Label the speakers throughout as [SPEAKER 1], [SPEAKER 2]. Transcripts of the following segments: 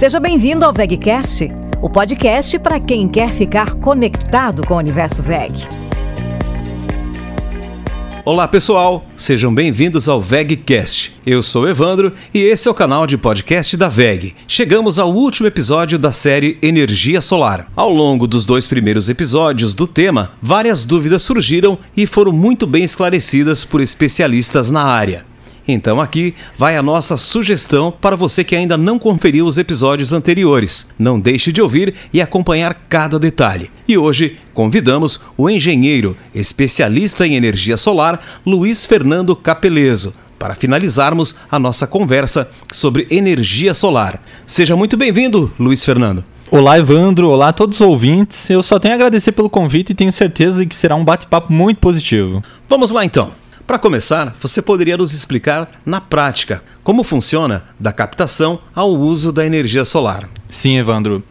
[SPEAKER 1] Seja bem-vindo ao VegCast, o podcast para quem quer ficar conectado com o universo VEG.
[SPEAKER 2] Olá pessoal, sejam bem-vindos ao VegCast. Eu sou Evandro e esse é o canal de podcast da VEG. Chegamos ao último episódio da série Energia Solar. Ao longo dos dois primeiros episódios do tema, várias dúvidas surgiram e foram muito bem esclarecidas por especialistas na área. Então aqui vai a nossa sugestão para você que ainda não conferiu os episódios anteriores. Não deixe de ouvir e acompanhar cada detalhe. E hoje convidamos o engenheiro, especialista em energia solar, Luiz Fernando Capeleso, para finalizarmos a nossa conversa sobre energia solar. Seja muito bem-vindo, Luiz Fernando.
[SPEAKER 3] Olá, Evandro. Olá a todos os ouvintes. Eu só tenho a agradecer pelo convite e tenho certeza de que será um bate-papo muito positivo.
[SPEAKER 2] Vamos lá então. Para começar, você poderia nos explicar na prática como funciona da captação ao uso da energia solar.
[SPEAKER 3] Sim, Evandro.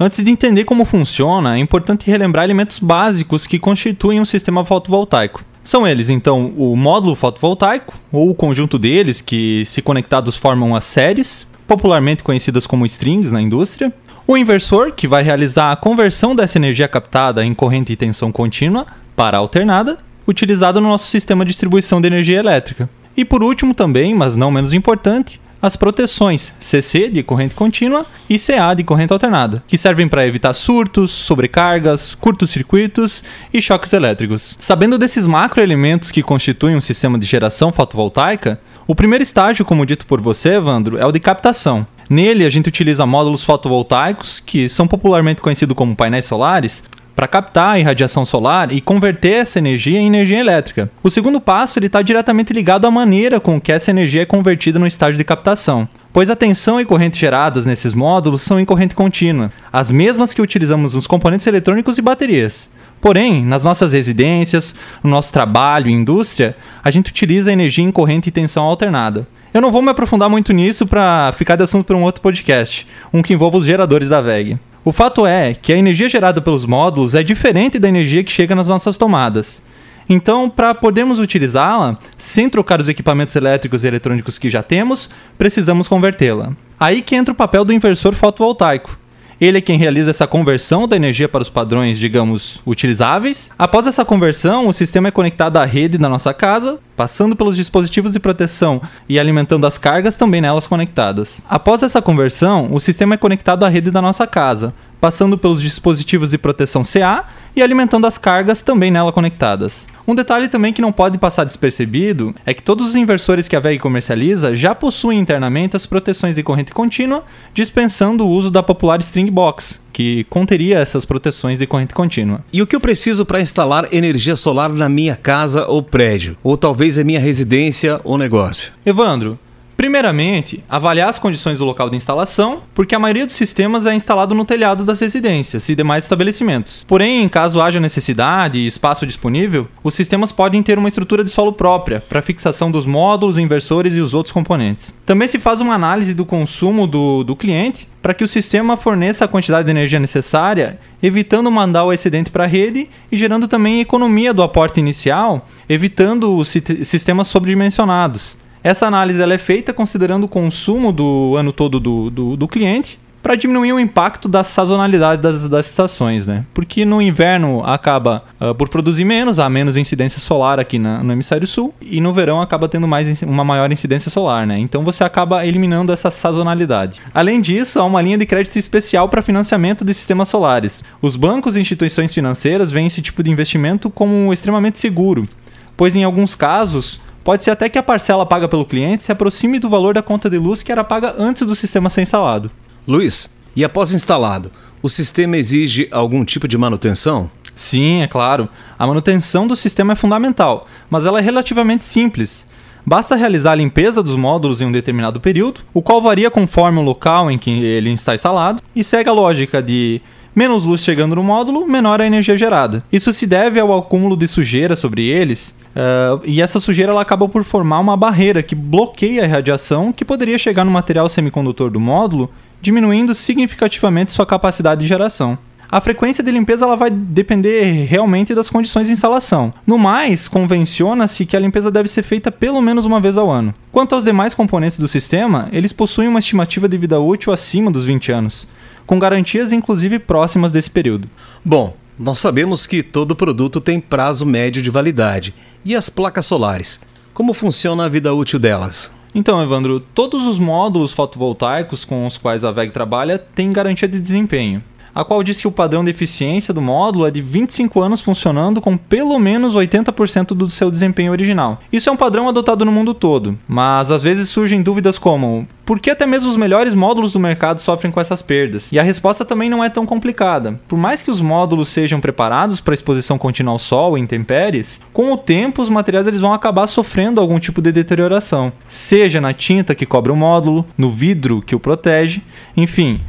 [SPEAKER 3] Antes de entender como funciona, é importante relembrar elementos básicos que constituem um sistema fotovoltaico. São eles, então, o módulo fotovoltaico, ou o conjunto deles, que, se conectados, formam as séries, popularmente conhecidas como strings na indústria, o inversor, que vai realizar a conversão dessa energia captada em corrente e tensão contínua para alternada, utilizada no nosso sistema de distribuição de energia elétrica. E por último também, mas não menos importante, as proteções CC de corrente contínua e CA de corrente alternada, que servem para evitar surtos, sobrecargas, curtos-circuitos e choques elétricos. Sabendo desses macroelementos que constituem um sistema de geração fotovoltaica, o primeiro estágio, como dito por você, Evandro, é o de captação. Nele, a gente utiliza módulos fotovoltaicos, que são popularmente conhecidos como painéis solares, para captar a irradiação solar e converter essa energia em energia elétrica. O segundo passo está diretamente ligado à maneira com que essa energia é convertida no estágio de captação, pois a tensão e corrente geradas nesses módulos são em corrente contínua, as mesmas que utilizamos nos componentes eletrônicos e baterias. Porém, nas nossas residências, no nosso trabalho e indústria, a gente utiliza energia em corrente e tensão alternada. Eu não vou me aprofundar muito nisso para ficar de assunto para um outro podcast, um que envolva os geradores da VEG. O fato é que a energia gerada pelos módulos é diferente da energia que chega nas nossas tomadas. Então, para podermos utilizá-la, sem trocar os equipamentos elétricos e eletrônicos que já temos, precisamos convertê-la. Aí que entra o papel do inversor fotovoltaico, ele é quem realiza essa conversão da energia para os padrões, digamos, utilizáveis. Após essa conversão, o sistema é conectado à rede da nossa casa, passando pelos dispositivos de proteção e alimentando as cargas também nelas conectadas. Após essa conversão, o sistema é conectado à rede da nossa casa, passando pelos dispositivos de proteção CA e alimentando as cargas também nela conectadas. Um detalhe também que não pode passar despercebido é que todos os inversores que a VEG comercializa já possuem internamente as proteções de corrente contínua, dispensando o uso da popular String Box, que conteria essas proteções de corrente contínua.
[SPEAKER 2] E o que eu preciso para instalar energia solar na minha casa ou prédio? Ou talvez em minha residência ou negócio?
[SPEAKER 3] Evandro, Primeiramente, avaliar as condições do local de instalação, porque a maioria dos sistemas é instalado no telhado das residências e demais estabelecimentos. Porém, caso haja necessidade e espaço disponível, os sistemas podem ter uma estrutura de solo própria para fixação dos módulos, inversores e os outros componentes. Também se faz uma análise do consumo do, do cliente para que o sistema forneça a quantidade de energia necessária, evitando mandar o excedente para a rede e gerando também economia do aporte inicial, evitando os sistemas sobredimensionados. Essa análise ela é feita considerando o consumo do ano todo do, do, do cliente para diminuir o impacto da sazonalidade das, das estações, né? Porque no inverno acaba uh, por produzir menos, há menos incidência solar aqui na, no hemisfério sul, e no verão acaba tendo mais uma maior incidência solar, né? Então você acaba eliminando essa sazonalidade. Além disso, há uma linha de crédito especial para financiamento de sistemas solares. Os bancos e instituições financeiras veem esse tipo de investimento como extremamente seguro, pois em alguns casos Pode ser até que a parcela paga pelo cliente se aproxime do valor da conta de luz que era paga antes do sistema ser instalado.
[SPEAKER 2] Luiz, e após instalado, o sistema exige algum tipo de manutenção?
[SPEAKER 3] Sim, é claro. A manutenção do sistema é fundamental, mas ela é relativamente simples. Basta realizar a limpeza dos módulos em um determinado período, o qual varia conforme o local em que ele está instalado, e segue a lógica de menos luz chegando no módulo, menor a energia gerada. Isso se deve ao acúmulo de sujeira sobre eles Uh, e essa sujeira ela acaba por formar uma barreira que bloqueia a radiação que poderia chegar no material semicondutor do módulo, diminuindo significativamente sua capacidade de geração. A frequência de limpeza ela vai depender realmente das condições de instalação. No mais, convenciona-se que a limpeza deve ser feita pelo menos uma vez ao ano. Quanto aos demais componentes do sistema, eles possuem uma estimativa de vida útil acima dos 20 anos, com garantias inclusive próximas desse período.
[SPEAKER 2] Bom, nós sabemos que todo produto tem prazo médio de validade. E as placas solares? Como funciona a vida útil delas?
[SPEAKER 3] Então, Evandro, todos os módulos fotovoltaicos com os quais a VEG trabalha têm garantia de desempenho a qual diz que o padrão de eficiência do módulo é de 25 anos funcionando com pelo menos 80% do seu desempenho original. Isso é um padrão adotado no mundo todo, mas às vezes surgem dúvidas como: por que até mesmo os melhores módulos do mercado sofrem com essas perdas? E a resposta também não é tão complicada. Por mais que os módulos sejam preparados para exposição contínua ao sol e intempéries, com o tempo os materiais eles vão acabar sofrendo algum tipo de deterioração, seja na tinta que cobre o módulo, no vidro que o protege, enfim.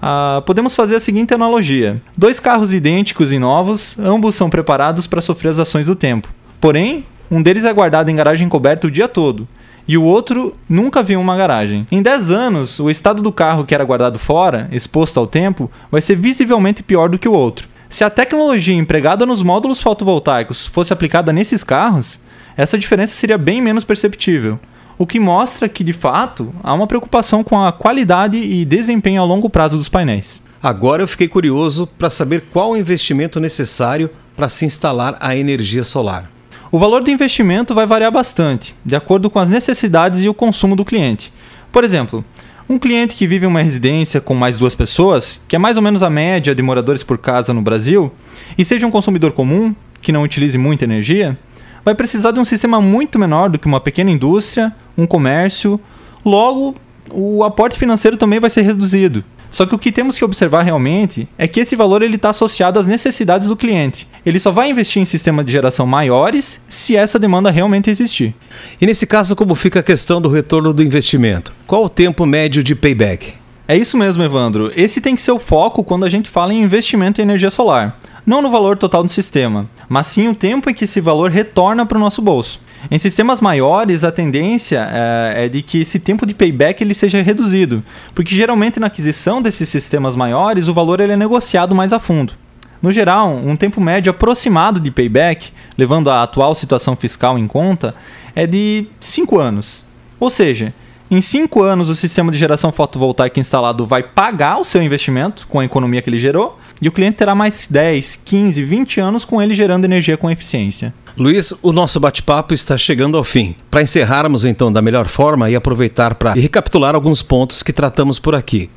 [SPEAKER 3] Ah, podemos fazer a seguinte analogia: dois carros idênticos e novos, ambos são preparados para sofrer as ações do tempo. Porém, um deles é guardado em garagem coberta o dia todo, e o outro nunca viu uma garagem. Em 10 anos, o estado do carro que era guardado fora, exposto ao tempo, vai ser visivelmente pior do que o outro. Se a tecnologia empregada nos módulos fotovoltaicos fosse aplicada nesses carros, essa diferença seria bem menos perceptível o que mostra que, de fato, há uma preocupação com a qualidade e desempenho a longo prazo dos painéis.
[SPEAKER 2] Agora eu fiquei curioso para saber qual o investimento necessário para se instalar a energia solar.
[SPEAKER 3] O valor do investimento vai variar bastante, de acordo com as necessidades e o consumo do cliente. Por exemplo, um cliente que vive em uma residência com mais duas pessoas, que é mais ou menos a média de moradores por casa no Brasil, e seja um consumidor comum, que não utilize muita energia, vai precisar de um sistema muito menor do que uma pequena indústria, um comércio. Logo, o aporte financeiro também vai ser reduzido. Só que o que temos que observar realmente é que esse valor ele está associado às necessidades do cliente. Ele só vai investir em sistemas de geração maiores se essa demanda realmente existir.
[SPEAKER 2] E nesse caso, como fica a questão do retorno do investimento? Qual o tempo médio de payback?
[SPEAKER 3] É isso mesmo, Evandro. Esse tem que ser o foco quando a gente fala em investimento em energia solar não no valor total do sistema, mas sim o tempo em que esse valor retorna para o nosso bolso. Em sistemas maiores, a tendência é, é, de que esse tempo de payback ele seja reduzido, porque geralmente na aquisição desses sistemas maiores o valor ele é negociado mais a fundo. No geral, um tempo médio aproximado de payback, levando a atual situação fiscal em conta, é de 5 anos. Ou seja, em 5 anos o sistema de geração fotovoltaica instalado vai pagar o seu investimento com a economia que ele gerou, e o cliente terá mais 10, 15, 20 anos com ele gerando energia com eficiência.
[SPEAKER 2] Luiz, o nosso bate-papo está chegando ao fim. Para encerrarmos então da melhor forma e aproveitar para recapitular alguns pontos que tratamos por aqui.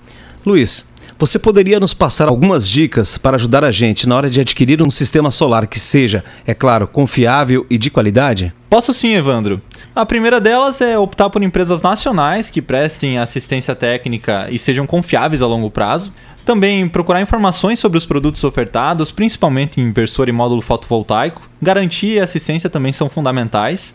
[SPEAKER 2] Luiz, você poderia nos passar algumas dicas para ajudar a gente na hora de adquirir um sistema solar que seja, é claro, confiável e de qualidade?
[SPEAKER 3] Posso sim, Evandro. A primeira delas é optar por empresas nacionais que prestem assistência técnica e sejam confiáveis a longo prazo. Também procurar informações sobre os produtos ofertados, principalmente inversor e módulo fotovoltaico. Garantia e assistência também são fundamentais.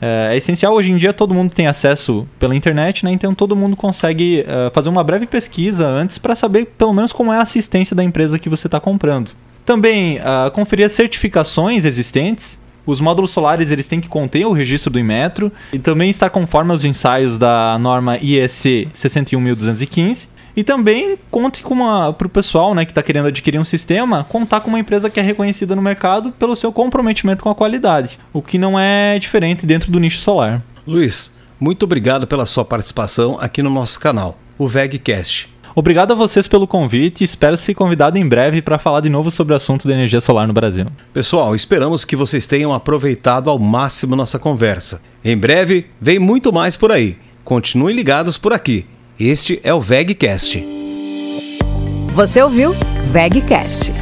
[SPEAKER 3] É, é essencial hoje em dia todo mundo tem acesso pela internet, né? então todo mundo consegue uh, fazer uma breve pesquisa antes para saber pelo menos como é a assistência da empresa que você está comprando. Também uh, conferir as certificações existentes. Os módulos solares eles têm que conter o registro do Inmetro e também estar conforme aos ensaios da norma IEC 61215 e também conte com uma para o pessoal, né, que está querendo adquirir um sistema, contar com uma empresa que é reconhecida no mercado pelo seu comprometimento com a qualidade, o que não é diferente dentro do nicho solar.
[SPEAKER 2] Luiz, muito obrigado pela sua participação aqui no nosso canal, o VegCast.
[SPEAKER 3] Obrigado a vocês pelo convite e espero ser convidado em breve para falar de novo sobre o assunto da energia solar no Brasil.
[SPEAKER 2] Pessoal, esperamos que vocês tenham aproveitado ao máximo nossa conversa. Em breve, vem muito mais por aí. Continuem ligados por aqui. Este é o VegCast.
[SPEAKER 1] Você ouviu VegCast